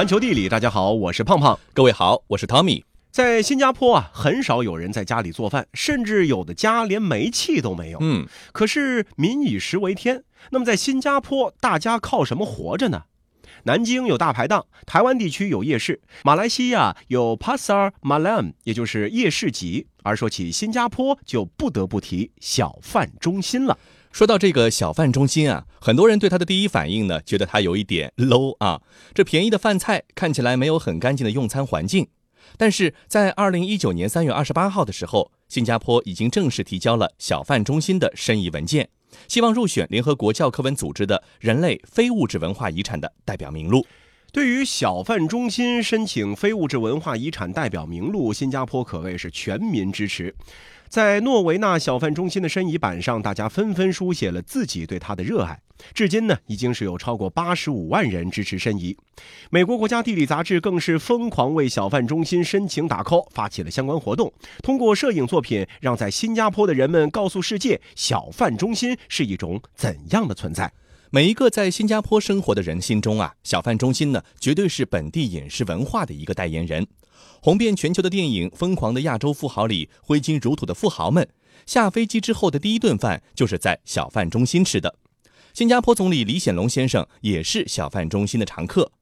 环球地理，大家好，我是胖胖。各位好，我是汤米。在新加坡啊，很少有人在家里做饭，甚至有的家连煤气都没有。嗯，可是民以食为天，那么在新加坡，大家靠什么活着呢？南京有大排档，台湾地区有夜市，马来西亚有 Pasar Malam，也就是夜市集。而说起新加坡，就不得不提小贩中心了。说到这个小贩中心啊，很多人对它的第一反应呢，觉得它有一点 low 啊。这便宜的饭菜看起来没有很干净的用餐环境。但是在二零一九年三月二十八号的时候，新加坡已经正式提交了小贩中心的申遗文件，希望入选联合国教科文组织的人类非物质文化遗产的代表名录。对于小贩中心申请非物质文化遗产代表名录，新加坡可谓是全民支持。在诺维纳小贩中心的申遗板上，大家纷纷书写了自己对它的热爱。至今呢，已经是有超过八十五万人支持申遗。美国国家地理杂志更是疯狂为小贩中心申请打 call，发起了相关活动，通过摄影作品，让在新加坡的人们告诉世界，小贩中心是一种怎样的存在。每一个在新加坡生活的人心中啊，小贩中心呢，绝对是本地饮食文化的一个代言人。红遍全球的电影《疯狂的亚洲富豪》里，挥金如土的富豪们下飞机之后的第一顿饭就是在小贩中心吃的。新加坡总理李显龙先生也是小贩中心的常客。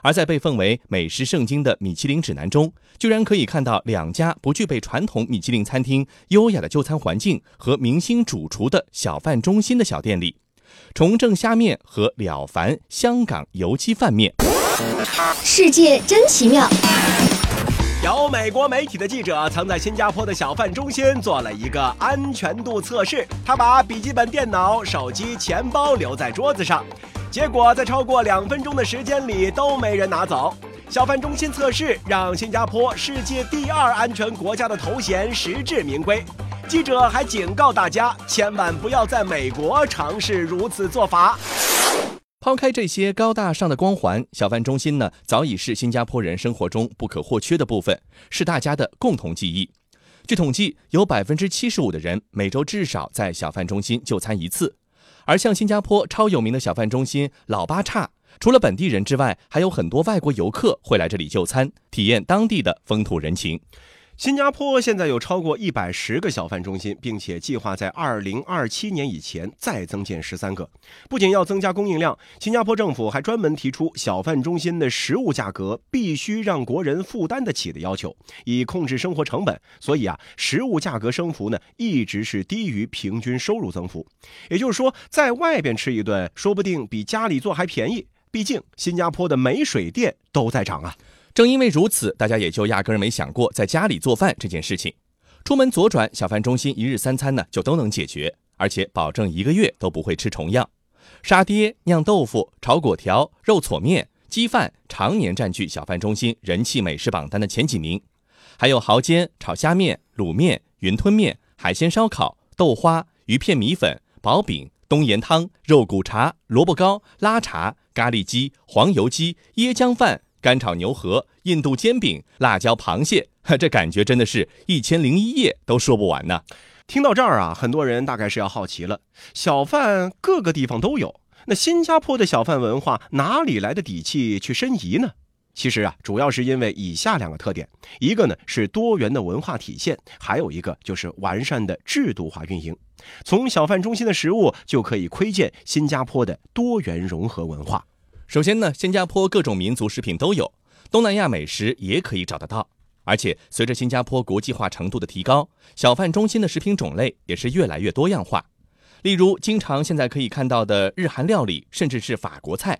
而在被奉为美食圣经的米其林指南中，居然可以看到两家不具备传统米其林餐厅优雅的就餐环境和明星主厨的小贩中心的小店里，重正虾面和了凡香港油鸡饭面。世界真奇妙。有美国媒体的记者曾在新加坡的小贩中心做了一个安全度测试，他把笔记本电脑、手机、钱包留在桌子上，结果在超过两分钟的时间里都没人拿走。小贩中心测试让新加坡世界第二安全国家的头衔实至名归。记者还警告大家，千万不要在美国尝试如此做法。抛开这些高大上的光环，小贩中心呢，早已是新加坡人生活中不可或缺的部分，是大家的共同记忆。据统计，有百分之七十五的人每周至少在小贩中心就餐一次。而像新加坡超有名的小贩中心老八叉，除了本地人之外，还有很多外国游客会来这里就餐，体验当地的风土人情。新加坡现在有超过一百十个小贩中心，并且计划在二零二七年以前再增建十三个。不仅要增加供应量，新加坡政府还专门提出小贩中心的食物价格必须让国人负担得起的要求，以控制生活成本。所以啊，食物价格升幅呢一直是低于平均收入增幅。也就是说，在外边吃一顿，说不定比家里做还便宜。毕竟新加坡的煤水电都在涨啊。正因为如此，大家也就压根儿没想过在家里做饭这件事情。出门左转，小贩中心一日三餐呢就都能解决，而且保证一个月都不会吃重样。沙爹、酿豆腐、炒粿条、肉搓面、鸡饭常年占据小贩中心人气美食榜单的前几名。还有蚝煎、炒虾面、卤面、云吞面、海鲜烧烤、豆花、鱼片米粉、薄饼、冬盐汤、肉骨茶、萝卜糕、拉茶、咖喱鸡、黄油鸡、椰浆饭。干炒牛河、印度煎饼、辣椒螃蟹，这感觉真的是一千零一夜都说不完呢。听到这儿啊，很多人大概是要好奇了：小贩各个地方都有，那新加坡的小贩文化哪里来的底气去申遗呢？其实啊，主要是因为以下两个特点：一个呢是多元的文化体现，还有一个就是完善的制度化运营。从小贩中心的食物就可以窥见新加坡的多元融合文化。首先呢，新加坡各种民族食品都有，东南亚美食也可以找得到。而且随着新加坡国际化程度的提高，小贩中心的食品种类也是越来越多样化。例如，经常现在可以看到的日韩料理，甚至是法国菜。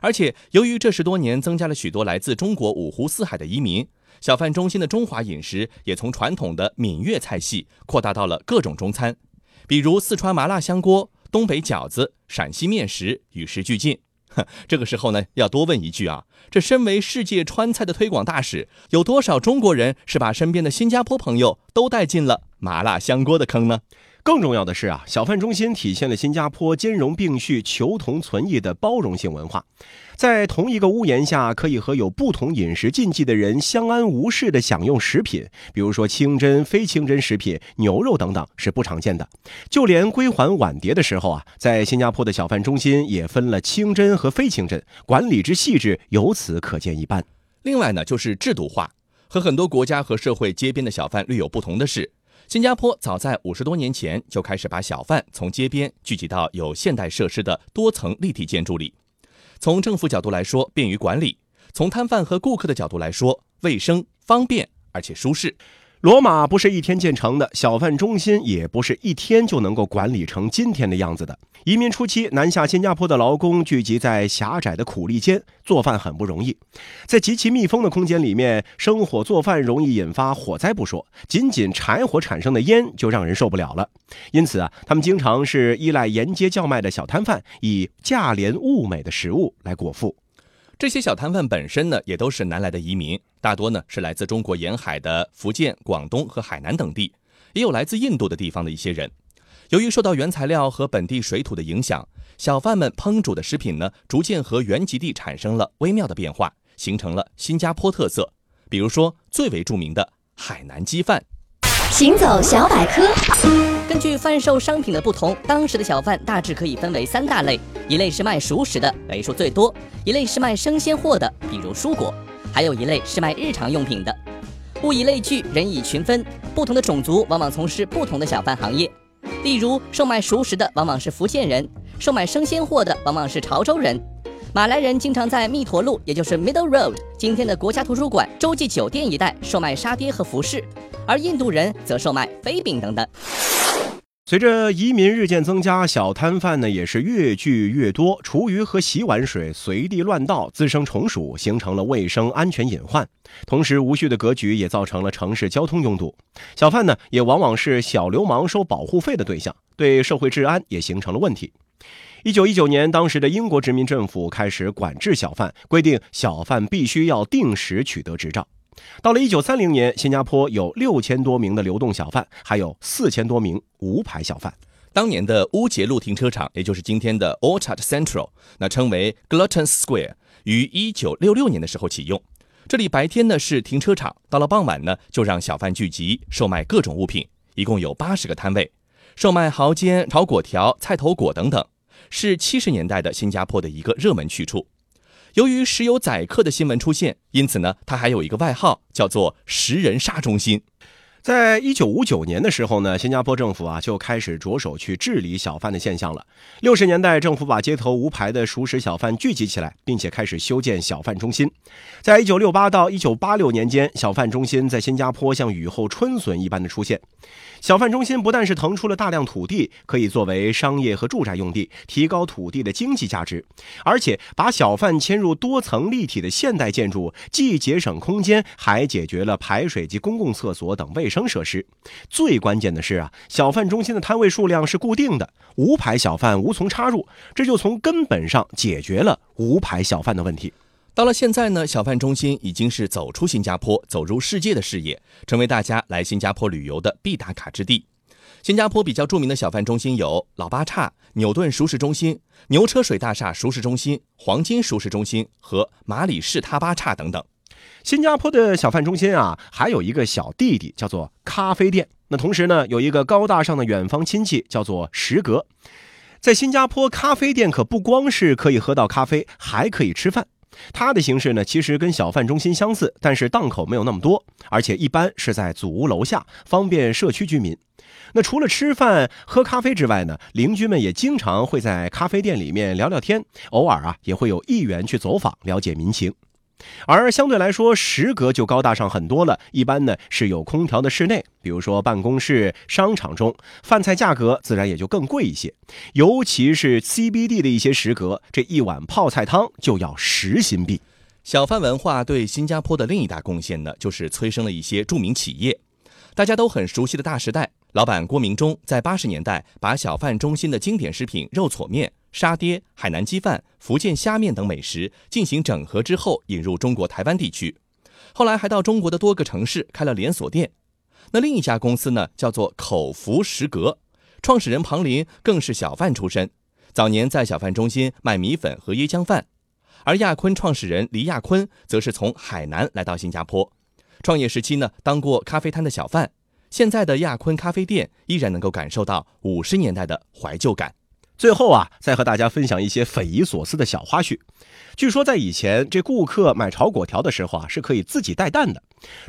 而且由于这十多年增加了许多来自中国五湖四海的移民，小贩中心的中华饮食也从传统的闽粤菜系扩大到了各种中餐，比如四川麻辣香锅、东北饺子、陕西面食，与时俱进。这个时候呢，要多问一句啊，这身为世界川菜的推广大使，有多少中国人是把身边的新加坡朋友都带进了麻辣香锅的坑呢？更重要的是啊，小贩中心体现了新加坡兼容并蓄、求同存异的包容性文化，在同一个屋檐下，可以和有不同饮食禁忌的人相安无事的享用食品，比如说清真、非清真食品、牛肉等等，是不常见的。就连归还碗碟的时候啊，在新加坡的小贩中心也分了清真和非清真，管理之细致，由此可见一斑。另外呢，就是制度化，和很多国家和社会街边的小贩略有不同的是。新加坡早在五十多年前就开始把小贩从街边聚集到有现代设施的多层立体建筑里。从政府角度来说，便于管理；从摊贩和顾客的角度来说，卫生、方便而且舒适。罗马不是一天建成的，小贩中心也不是一天就能够管理成今天的样子的。移民初期，南下新加坡的劳工聚集在狭窄的苦力间做饭，很不容易。在极其密封的空间里面生火做饭，容易引发火灾不说，仅仅柴火产生的烟就让人受不了了。因此啊，他们经常是依赖沿街叫卖的小摊贩，以价廉物美的食物来果腹。这些小摊贩本身呢，也都是南来的移民，大多呢是来自中国沿海的福建、广东和海南等地，也有来自印度的地方的一些人。由于受到原材料和本地水土的影响，小贩们烹煮的食品呢，逐渐和原籍地产生了微妙的变化，形成了新加坡特色。比如说最为著名的海南鸡饭。行走小百科。根据贩售商品的不同，当时的小贩大致可以分为三大类：一类是卖熟食的，为数最多；一类是卖生鲜货的，比如蔬果；还有一类是卖日常用品的。物以类聚，人以群分，不同的种族往往从事不同的小贩行业。例如，售卖熟食的往往是福建人，售卖生鲜货的往往是潮州人。马来人经常在密陀路，也就是 Middle Road，今天的国家图书馆、洲际酒店一带售卖沙爹和服饰，而印度人则售卖飞饼等等。随着移民日渐增加，小摊贩呢也是越聚越多，厨余和洗碗水随地乱倒，滋生虫鼠，形成了卫生安全隐患。同时，无序的格局也造成了城市交通拥堵。小贩呢也往往是小流氓收保护费的对象，对社会治安也形成了问题。一九一九年，当时的英国殖民政府开始管制小贩，规定小贩必须要定时取得执照。到了一九三零年，新加坡有六千多名的流动小贩，还有四千多名无牌小贩。当年的乌节路停车场，也就是今天的 Orchard Central，那称为 Glutton Square，于一九六六年的时候启用。这里白天呢是停车场，到了傍晚呢就让小贩聚集，售卖各种物品，一共有八十个摊位，售卖蚝煎、炒粿条、菜头粿等等，是七十年代的新加坡的一个热门去处。由于时有宰客的新闻出现，因此呢，它还有一个外号，叫做“食人杀中心”。在一九五九年的时候呢，新加坡政府啊就开始着手去治理小贩的现象了。六十年代，政府把街头无牌的熟食小贩聚集起来，并且开始修建小贩中心。在一九六八到一九八六年间，小贩中心在新加坡像雨后春笋一般的出现。小贩中心不但是腾出了大量土地，可以作为商业和住宅用地，提高土地的经济价值，而且把小贩迁入多层立体的现代建筑，既节省空间，还解决了排水及公共厕所等卫生设施。最关键的是啊，小贩中心的摊位数量是固定的，无牌小贩无从插入，这就从根本上解决了无牌小贩的问题。到了现在呢，小贩中心已经是走出新加坡、走入世界的视野，成为大家来新加坡旅游的必打卡之地。新加坡比较著名的小贩中心有老八岔、牛顿熟食中心、牛车水大厦熟食中心、黄金熟食中心和马里士他巴岔等等。新加坡的小贩中心啊，还有一个小弟弟叫做咖啡店。那同时呢，有一个高大上的远方亲戚叫做食阁。在新加坡，咖啡店可不光是可以喝到咖啡，还可以吃饭。它的形式呢，其实跟小贩中心相似，但是档口没有那么多，而且一般是在祖屋楼下，方便社区居民。那除了吃饭喝咖啡之外呢，邻居们也经常会在咖啡店里面聊聊天，偶尔啊也会有议员去走访，了解民情。而相对来说，食阁就高大上很多了。一般呢是有空调的室内，比如说办公室、商场中，饭菜价格自然也就更贵一些。尤其是 CBD 的一些食阁，这一碗泡菜汤就要十新币。小贩文化对新加坡的另一大贡献呢，就是催生了一些著名企业。大家都很熟悉的大时代，老板郭明忠在八十年代把小贩中心的经典食品肉搓面。沙爹、海南鸡饭、福建虾面等美食进行整合之后，引入中国台湾地区，后来还到中国的多个城市开了连锁店。那另一家公司呢，叫做口福食阁，创始人庞林更是小贩出身，早年在小贩中心卖米粉和椰浆饭。而亚坤创始人黎亚坤则是从海南来到新加坡，创业时期呢当过咖啡摊的小贩。现在的亚坤咖啡店依然能够感受到五十年代的怀旧感。最后啊，再和大家分享一些匪夷所思的小花絮。据说在以前，这顾客买炒粿条的时候啊，是可以自己带蛋的。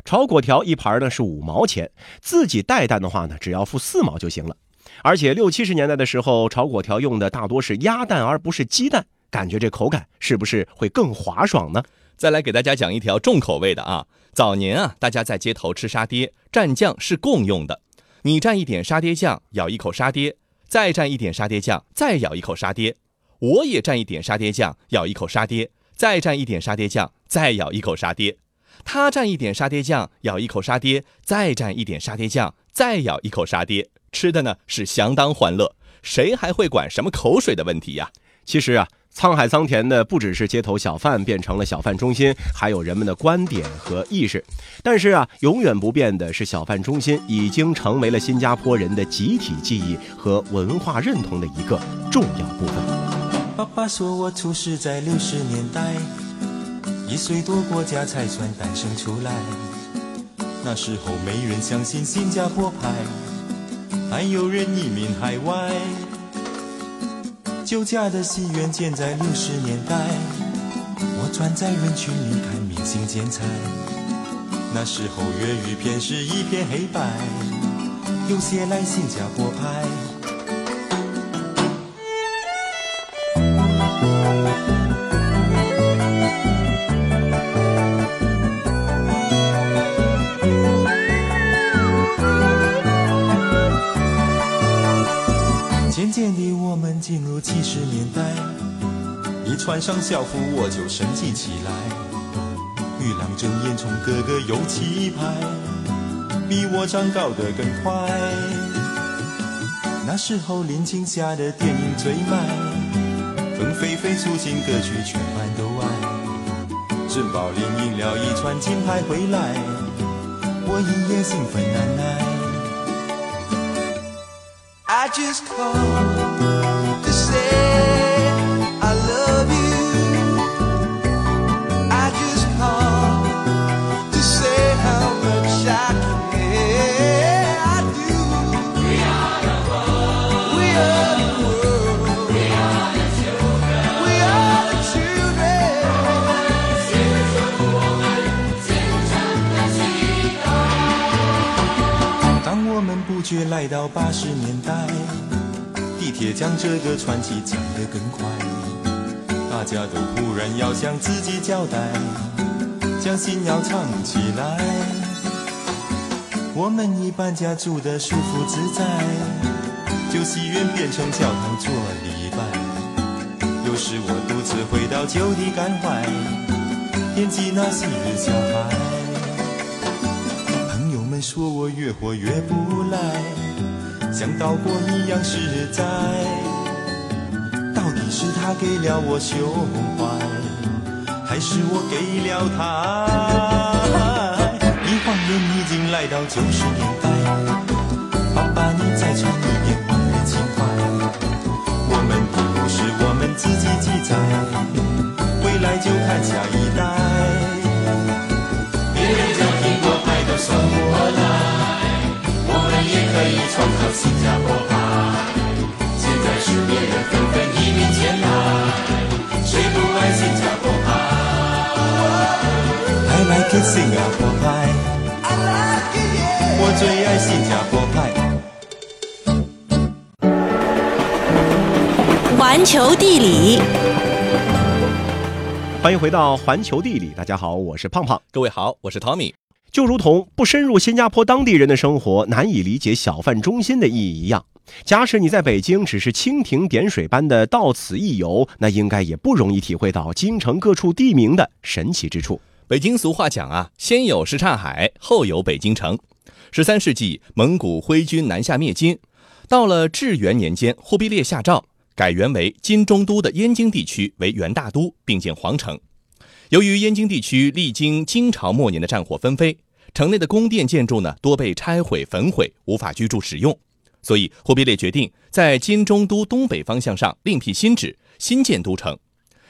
炒粿条一盘呢是五毛钱，自己带蛋的话呢，只要付四毛就行了。而且六七十年代的时候，炒粿条用的大多是鸭蛋而不是鸡蛋，感觉这口感是不是会更滑爽呢？再来给大家讲一条重口味的啊。早年啊，大家在街头吃沙爹，蘸酱是共用的。你蘸一点沙爹酱，咬一口沙爹，再蘸一点沙爹酱，再咬一口沙爹。我也蘸一点沙爹酱，咬一口沙爹，再蘸一点沙爹酱，再咬一口沙爹。他蘸一点沙爹酱，咬一口沙爹，再蘸一点沙爹酱，再咬一口沙爹。吃的呢是相当欢乐，谁还会管什么口水的问题呀？其实啊。沧海桑田的不只是街头小贩变成了小贩中心，还有人们的观点和意识。但是啊，永远不变的是，小贩中心已经成为了新加坡人的集体记忆和文化认同的一个重要部分。爸爸说我出世在六十年代，一岁多国家才算诞生出来。那时候没人相信新加坡派，还有人移民海外。酒家的戏院建在六十年代，我钻在人群里看明星剪彩。那时候粤语片是一片黑白，有些来新加坡拍。穿上校服我就神气起来。玉郎争艳，从哥哥有气派，比我长高的更快。那时候林青霞的电影最卖，凤飞飞出新歌曲全班都爱。珍宝林赢了一串金牌回来，我一夜兴奋难耐。I just call. I 我们不觉来到八十年代。地铁将这个传奇讲得更快，大家都忽然要向自己交代，将心要唱起来。我们一搬家住得舒服自在，旧戏院变成教堂做礼拜。有时我独自回到旧地感怀，惦记那昔日小孩。说我越活越不来。像刀过一样实在，到底是他给了我胸怀，还是我给了他？一晃眼已经来到九十年代，爸爸你再唱一遍往日情怀。我们的故事我们自己记载，未来就看下一代。也可以创造新加坡派。现在是别人纷纷移民前来，谁不爱新加坡派？I like it 新加坡派，我最爱新加坡派。环球地理，欢迎回到环球地理。大家好，我是胖胖。各位好，我是 Tommy。就如同不深入新加坡当地人的生活，难以理解小贩中心的意义一样。假使你在北京只是蜻蜓点水般的到此一游，那应该也不容易体会到京城各处地名的神奇之处。北京俗话讲啊，先有什刹海，后有北京城。十三世纪，蒙古挥军南下灭金，到了至元年间，忽必烈下诏改元为金中都的燕京地区为元大都，并建皇城。由于燕京地区历经金朝末年的战火纷飞，城内的宫殿建筑呢多被拆毁焚毁，无法居住使用，所以忽必烈决定在金中都东北方向上另辟新址，新建都城。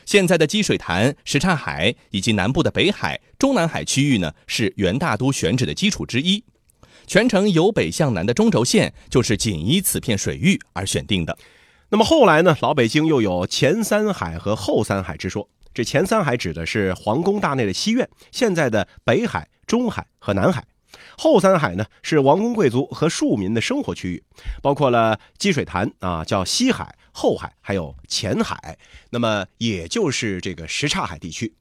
现在的积水潭、什刹海以及南部的北海、中南海区域呢，是元大都选址的基础之一。全程由北向南的中轴线就是仅依此片水域而选定的。那么后来呢，老北京又有前三海和后三海之说。这前三海指的是皇宫大内的西苑，现在的北海、中海和南海；后三海呢是王公贵族和庶民的生活区域，包括了积水潭啊，叫西海、后海，还有前海，那么也就是这个什刹海地区。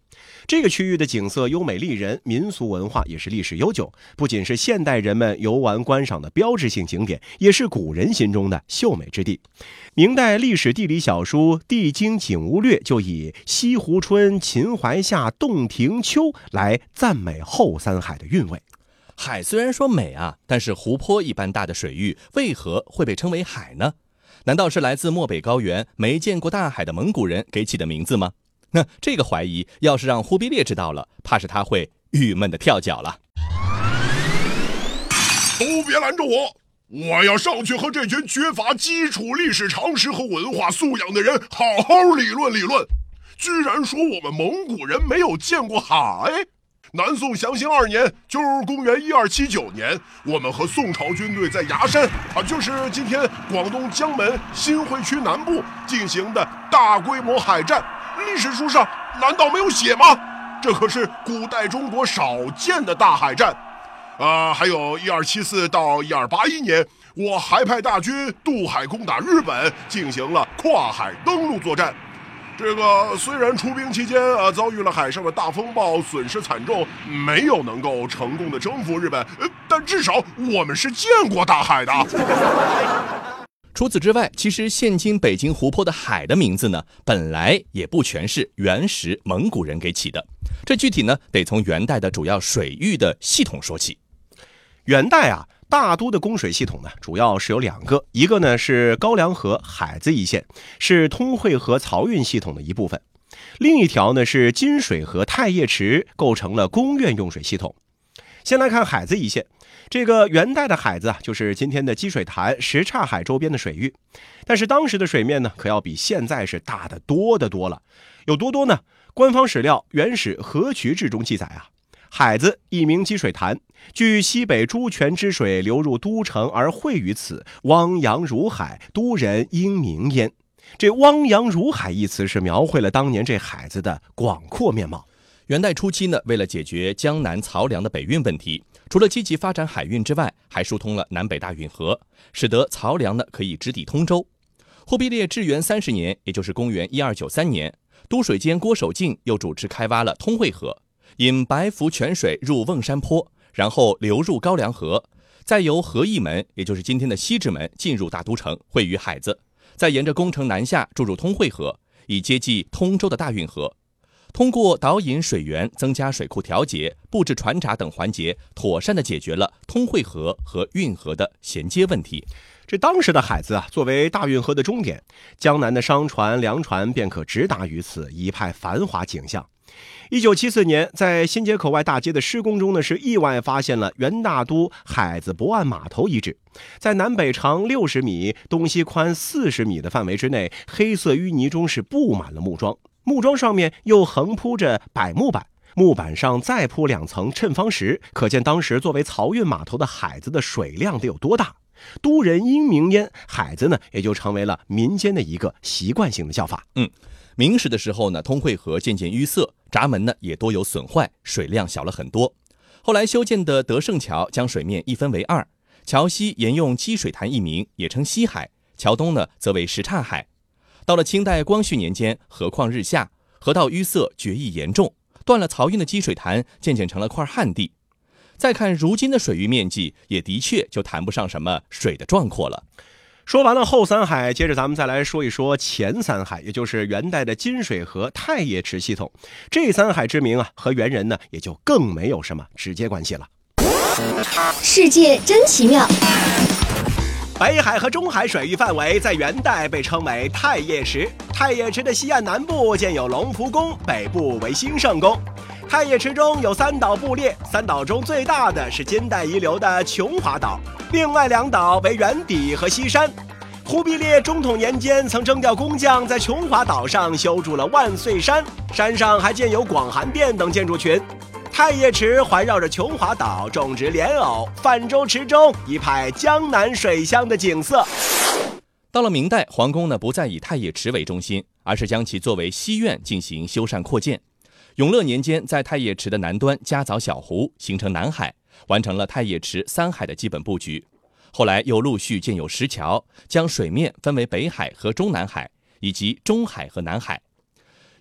这个区域的景色优美丽人，民俗文化也是历史悠久，不仅是现代人们游玩观赏的标志性景点，也是古人心中的秀美之地。明代历史地理小书《地经景物略》就以“西湖春，秦淮夏，洞庭秋”来赞美后三海的韵味。海虽然说美啊，但是湖泊一般大的水域为何会被称为海呢？难道是来自漠北高原没见过大海的蒙古人给起的名字吗？那这个怀疑，要是让忽必烈知道了，怕是他会郁闷的跳脚了。都别拦着我，我要上去和这群缺乏基础历史常识和文化素养的人好好理论理论。居然说我们蒙古人没有见过海！南宋祥兴二年，就是公元一二七九年，我们和宋朝军队在崖山啊，就是今天广东江门新会区南部进行的大规模海战。历史书上难道没有写吗？这可是古代中国少见的大海战，啊，还有一二七四到一二八一年，我还派大军渡海攻打日本，进行了跨海登陆作战。这个虽然出兵期间啊遭遇了海上的大风暴，损失惨重，没有能够成功的征服日本，但至少我们是见过大海的。除此之外，其实现今北京湖泊的海的名字呢，本来也不全是原始蒙古人给起的。这具体呢，得从元代的主要水域的系统说起。元代啊，大都的供水系统呢，主要是有两个，一个呢是高梁河海子一线，是通惠河漕运系统的一部分；另一条呢是金水河太液池，构成了宫苑用水系统。先来看海子一线。这个元代的海子啊，就是今天的积水潭、什刹海周边的水域，但是当时的水面呢，可要比现在是大得多得多了。有多多呢？官方史料《原始河渠志》中记载啊，海子一名积水潭，据西北诸泉之水流入都城而汇于此，汪洋如海，都人应名焉。这“汪洋如海”一词是描绘了当年这海子的广阔面貌。元代初期呢，为了解决江南漕粮的北运问题。除了积极发展海运之外，还疏通了南北大运河，使得漕粮呢可以直抵通州。忽必烈至元三十年，也就是公元一二九三年，都水监郭守敬又主持开挖了通惠河，引白浮泉水入瓮山坡，然后流入高梁河，再由河义门，也就是今天的西直门进入大都城，汇于海子，再沿着宫城南下注入通惠河，以接济通州的大运河。通过导引水源、增加水库调节、布置船闸等环节，妥善地解决了通惠河和运河的衔接问题。这当时的海子啊，作为大运河的终点，江南的商船、粮船便可直达于此，一派繁华景象。一九七四年，在新街口外大街的施工中呢，是意外发现了元大都海子泊岸码头遗址，在南北长六十米、东西宽四十米的范围之内，黑色淤泥中是布满了木桩。木桩上面又横铺着柏木板，木板上再铺两层衬方石，可见当时作为漕运码头的海子的水量得有多大。都人因名焉，海子呢也就成为了民间的一个习惯性的叫法。嗯，明史的时候呢，通惠河渐渐淤塞，闸门呢也多有损坏，水量小了很多。后来修建的德胜桥将水面一分为二，桥西沿用积水潭一名，也称西海；桥东呢则为什刹海。到了清代光绪年间，河况日下，河道淤塞，决议严重，断了漕运的积水潭，渐渐成了块旱地。再看如今的水域面积，也的确就谈不上什么水的壮阔了。说完了后三海，接着咱们再来说一说前三海，也就是元代的金水河太液池系统。这三海之名啊，和元人呢也就更没有什么直接关系了。世界真奇妙。北海和中海水域范围在元代被称为太液池。太液池的西岸南部建有龙福宫，北部为兴圣宫。太液池中有三岛部列，三岛中最大的是金代遗留的琼华岛，另外两岛为圆底和西山。忽必烈中统年间曾征调工匠在琼华岛上修筑了万岁山，山上还建有广寒殿等建筑群。太液池环绕着琼华岛种植莲藕，泛舟池中一派江南水乡的景色。到了明代，皇宫呢不再以太液池为中心，而是将其作为西苑进行修缮扩建。永乐年间，在太液池的南端加凿小湖，形成南海，完成了太液池三海的基本布局。后来又陆续建有石桥，将水面分为北海和中南海，以及中海和南海。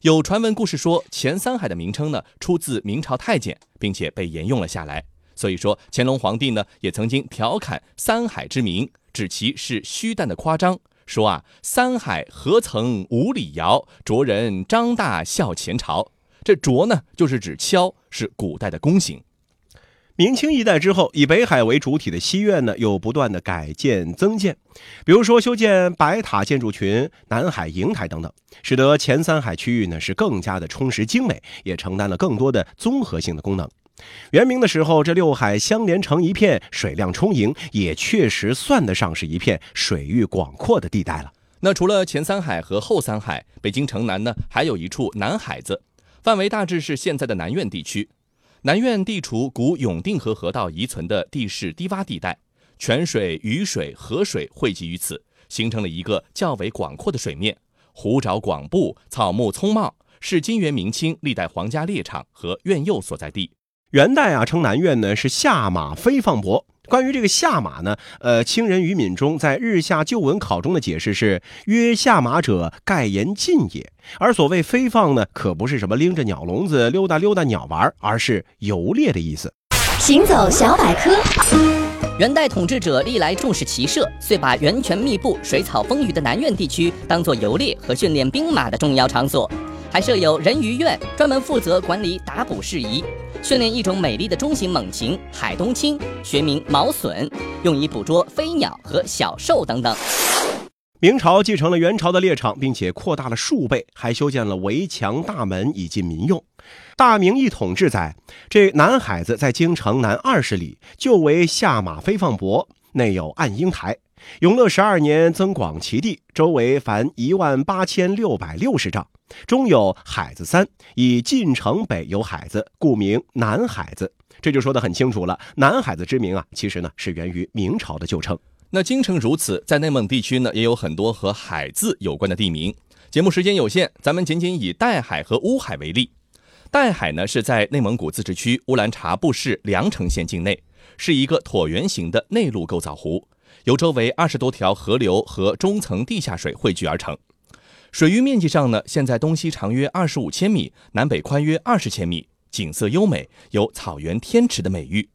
有传闻故事说，前三海的名称呢出自明朝太监，并且被沿用了下来。所以说，乾隆皇帝呢也曾经调侃三海之名，指其是虚诞的夸张，说啊，三海何曾无礼遥，着人张大笑前朝。这卓呢，就是指敲，是古代的弓形。明清一代之后，以北海为主体的西苑呢，又不断的改建增建，比如说修建白塔建筑群、南海瀛台等等，使得前三海区域呢是更加的充实精美，也承担了更多的综合性的功能。元明的时候，这六海相连成一片，水量充盈，也确实算得上是一片水域广阔的地带了。那除了前三海和后三海，北京城南呢，还有一处南海子。范围大致是现在的南苑地区，南苑地处古永定河河道遗存的地势低洼地带，泉水、雨水、河水汇集于此，形成了一个较为广阔的水面，湖沼广布，草木葱茂，是金元明清历代皇家猎场和苑囿所在地。元代啊，称南苑呢是下马飞放博。关于这个下马呢，呃，清人于敏中在《日下旧闻考》中的解释是：曰下马者，盖言进也。而所谓飞放呢，可不是什么拎着鸟笼子溜达溜达鸟玩，而是游猎的意思。行走小百科，元代统治者历来重视骑射，遂把源泉密布、水草丰腴的南苑地区当作游猎和训练兵马的重要场所，还设有人鱼院，专门负责管理打捕事宜。训练一种美丽的中型猛禽海东青，学名毛隼，用以捕捉飞鸟和小兽等等。明朝继承了元朝的猎场，并且扩大了数倍，还修建了围墙大门以进民用。大明一统志载，这南海子在京城南二十里，就为下马飞放泊，内有暗鹰台。永乐十二年增广其地，周围凡一万八千六百六十丈。中有海子三，以晋城北有海子，故名南海子。这就说得很清楚了。南海子之名啊，其实呢是源于明朝的旧称。那京城如此，在内蒙地区呢，也有很多和海字有关的地名。节目时间有限，咱们仅仅以岱海和乌海为例。岱海呢是在内蒙古自治区乌兰察布市凉城县境内，是一个椭圆形的内陆构造湖，由周围二十多条河流和中层地下水汇聚而成。水域面积上呢，现在东西长约二十五千米，南北宽约二十千米，景色优美，有草原天池的美誉。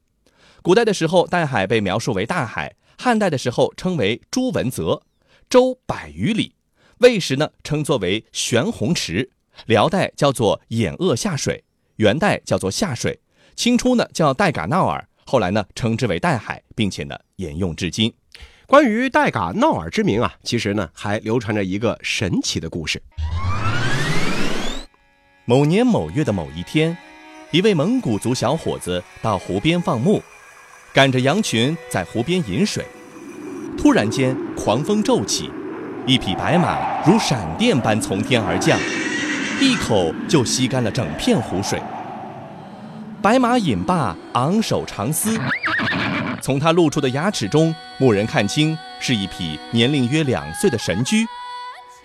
古代的时候，岱海被描述为大海；汉代的时候称为朱文泽，周百余里；魏时呢称作为玄洪池；辽代叫做兖鄂下水；元代叫做下水；清初呢叫岱嘎淖尔，后来呢称之为岱海，并且呢沿用至今。关于岱嘎闹尔之名啊，其实呢还流传着一个神奇的故事。某年某月的某一天，一位蒙古族小伙子到湖边放牧，赶着羊群在湖边饮水。突然间，狂风骤起，一匹白马如闪电般从天而降，一口就吸干了整片湖水。白马饮罢，昂首长嘶。从他露出的牙齿中，牧人看清是一匹年龄约两岁的神驹，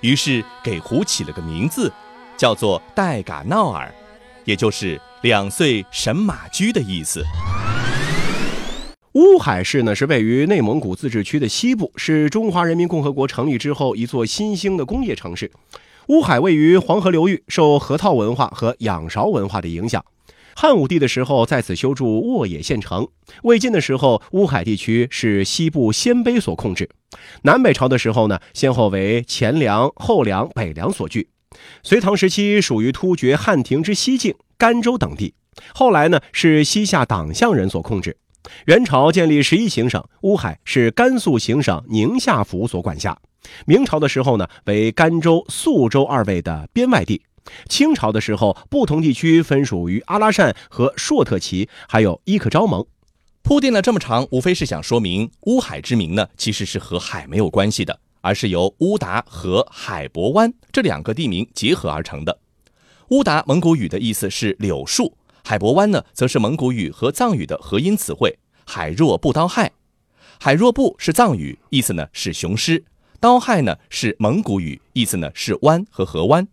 于是给湖起了个名字，叫做戴嘎闹尔，也就是两岁神马驹的意思。乌海市呢是位于内蒙古自治区的西部，是中华人民共和国成立之后一座新兴的工业城市。乌海位于黄河流域，受河套文化和仰韶文化的影响。汉武帝的时候，在此修筑沃野县城；魏晋的时候，乌海地区是西部鲜卑所控制；南北朝的时候呢，先后为前凉、后凉、北凉所据；隋唐时期属于突厥汉庭之西境、甘州等地；后来呢，是西夏党项人所控制；元朝建立十一行省，乌海是甘肃行省宁夏府所管辖；明朝的时候呢，为甘州、肃州二卫的边外地。清朝的时候，不同地区分属于阿拉善和硕特旗，还有伊克昭盟。铺垫了这么长，无非是想说明乌海之名呢，其实是和海没有关系的，而是由乌达和海伯湾这两个地名结合而成的。乌达蒙古语的意思是柳树，海伯湾呢，则是蒙古语和藏语的合音词汇，海若布刀亥。海若布是藏语，意思呢是雄狮；刀亥呢是蒙古语，意思呢是湾和河湾。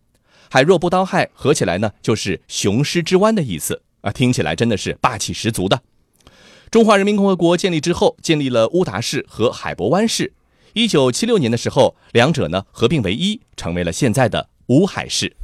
海若不刀亥合起来呢，就是雄狮之湾的意思啊，听起来真的是霸气十足的。中华人民共和国建立之后，建立了乌达市和海勃湾市。一九七六年的时候，两者呢合并为一，成为了现在的乌海市。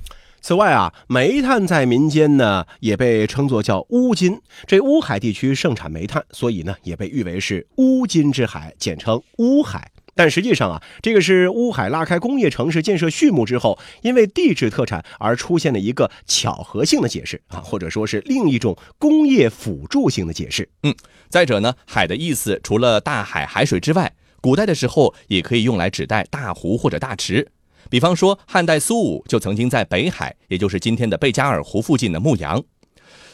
此外啊，煤炭在民间呢也被称作叫乌金。这乌海地区盛产煤炭，所以呢也被誉为是乌金之海，简称乌海。但实际上啊，这个是乌海拉开工业城市建设序幕之后，因为地质特产而出现的一个巧合性的解释啊，或者说是另一种工业辅助性的解释。嗯，再者呢，海的意思除了大海、海水之外，古代的时候也可以用来指代大湖或者大池。比方说，汉代苏武就曾经在北海，也就是今天的贝加尔湖附近的牧羊。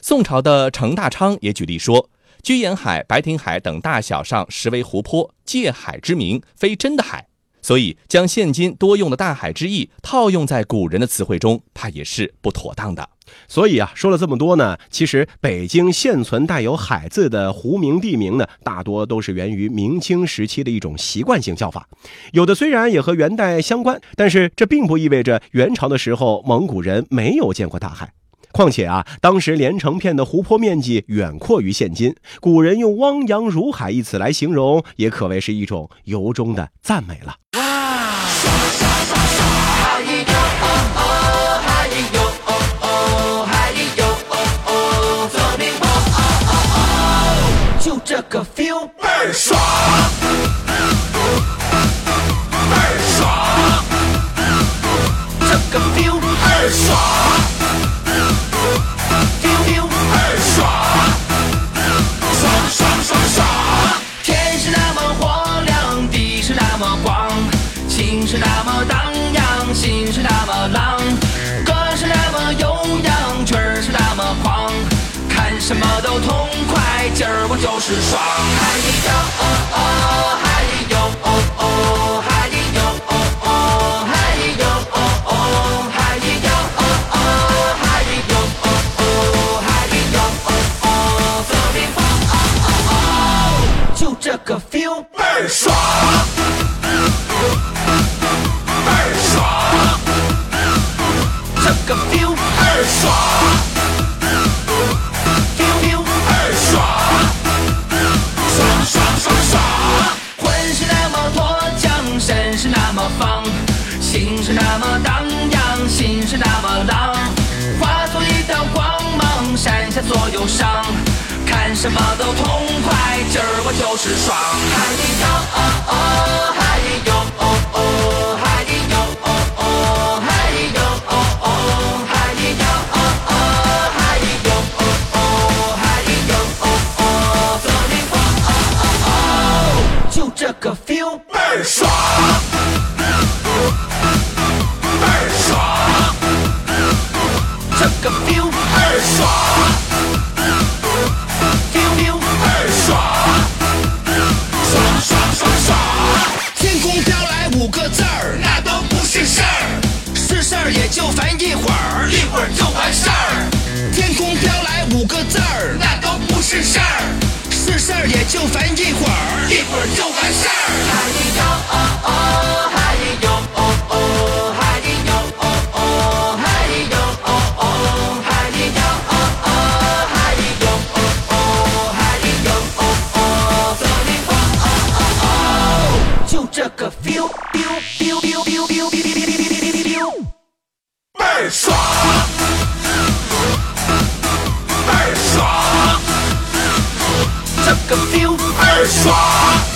宋朝的程大昌也举例说。居延海、白亭海等大小上实为湖泊，借海之名，非真的海，所以将现今多用的大海之意套用在古人的词汇中，怕也是不妥当的。所以啊，说了这么多呢，其实北京现存带有“海”字的湖名地名呢，大多都是源于明清时期的一种习惯性叫法，有的虽然也和元代相关，但是这并不意味着元朝的时候蒙古人没有见过大海。况且啊，当时连成片的湖泊面积远阔于现今，古人用“汪洋如海”一词来形容，也可谓是一种由衷的赞美了。就是爽。个字儿，那都不是事儿。是事儿也就烦一会儿，一会儿就完事儿。first one.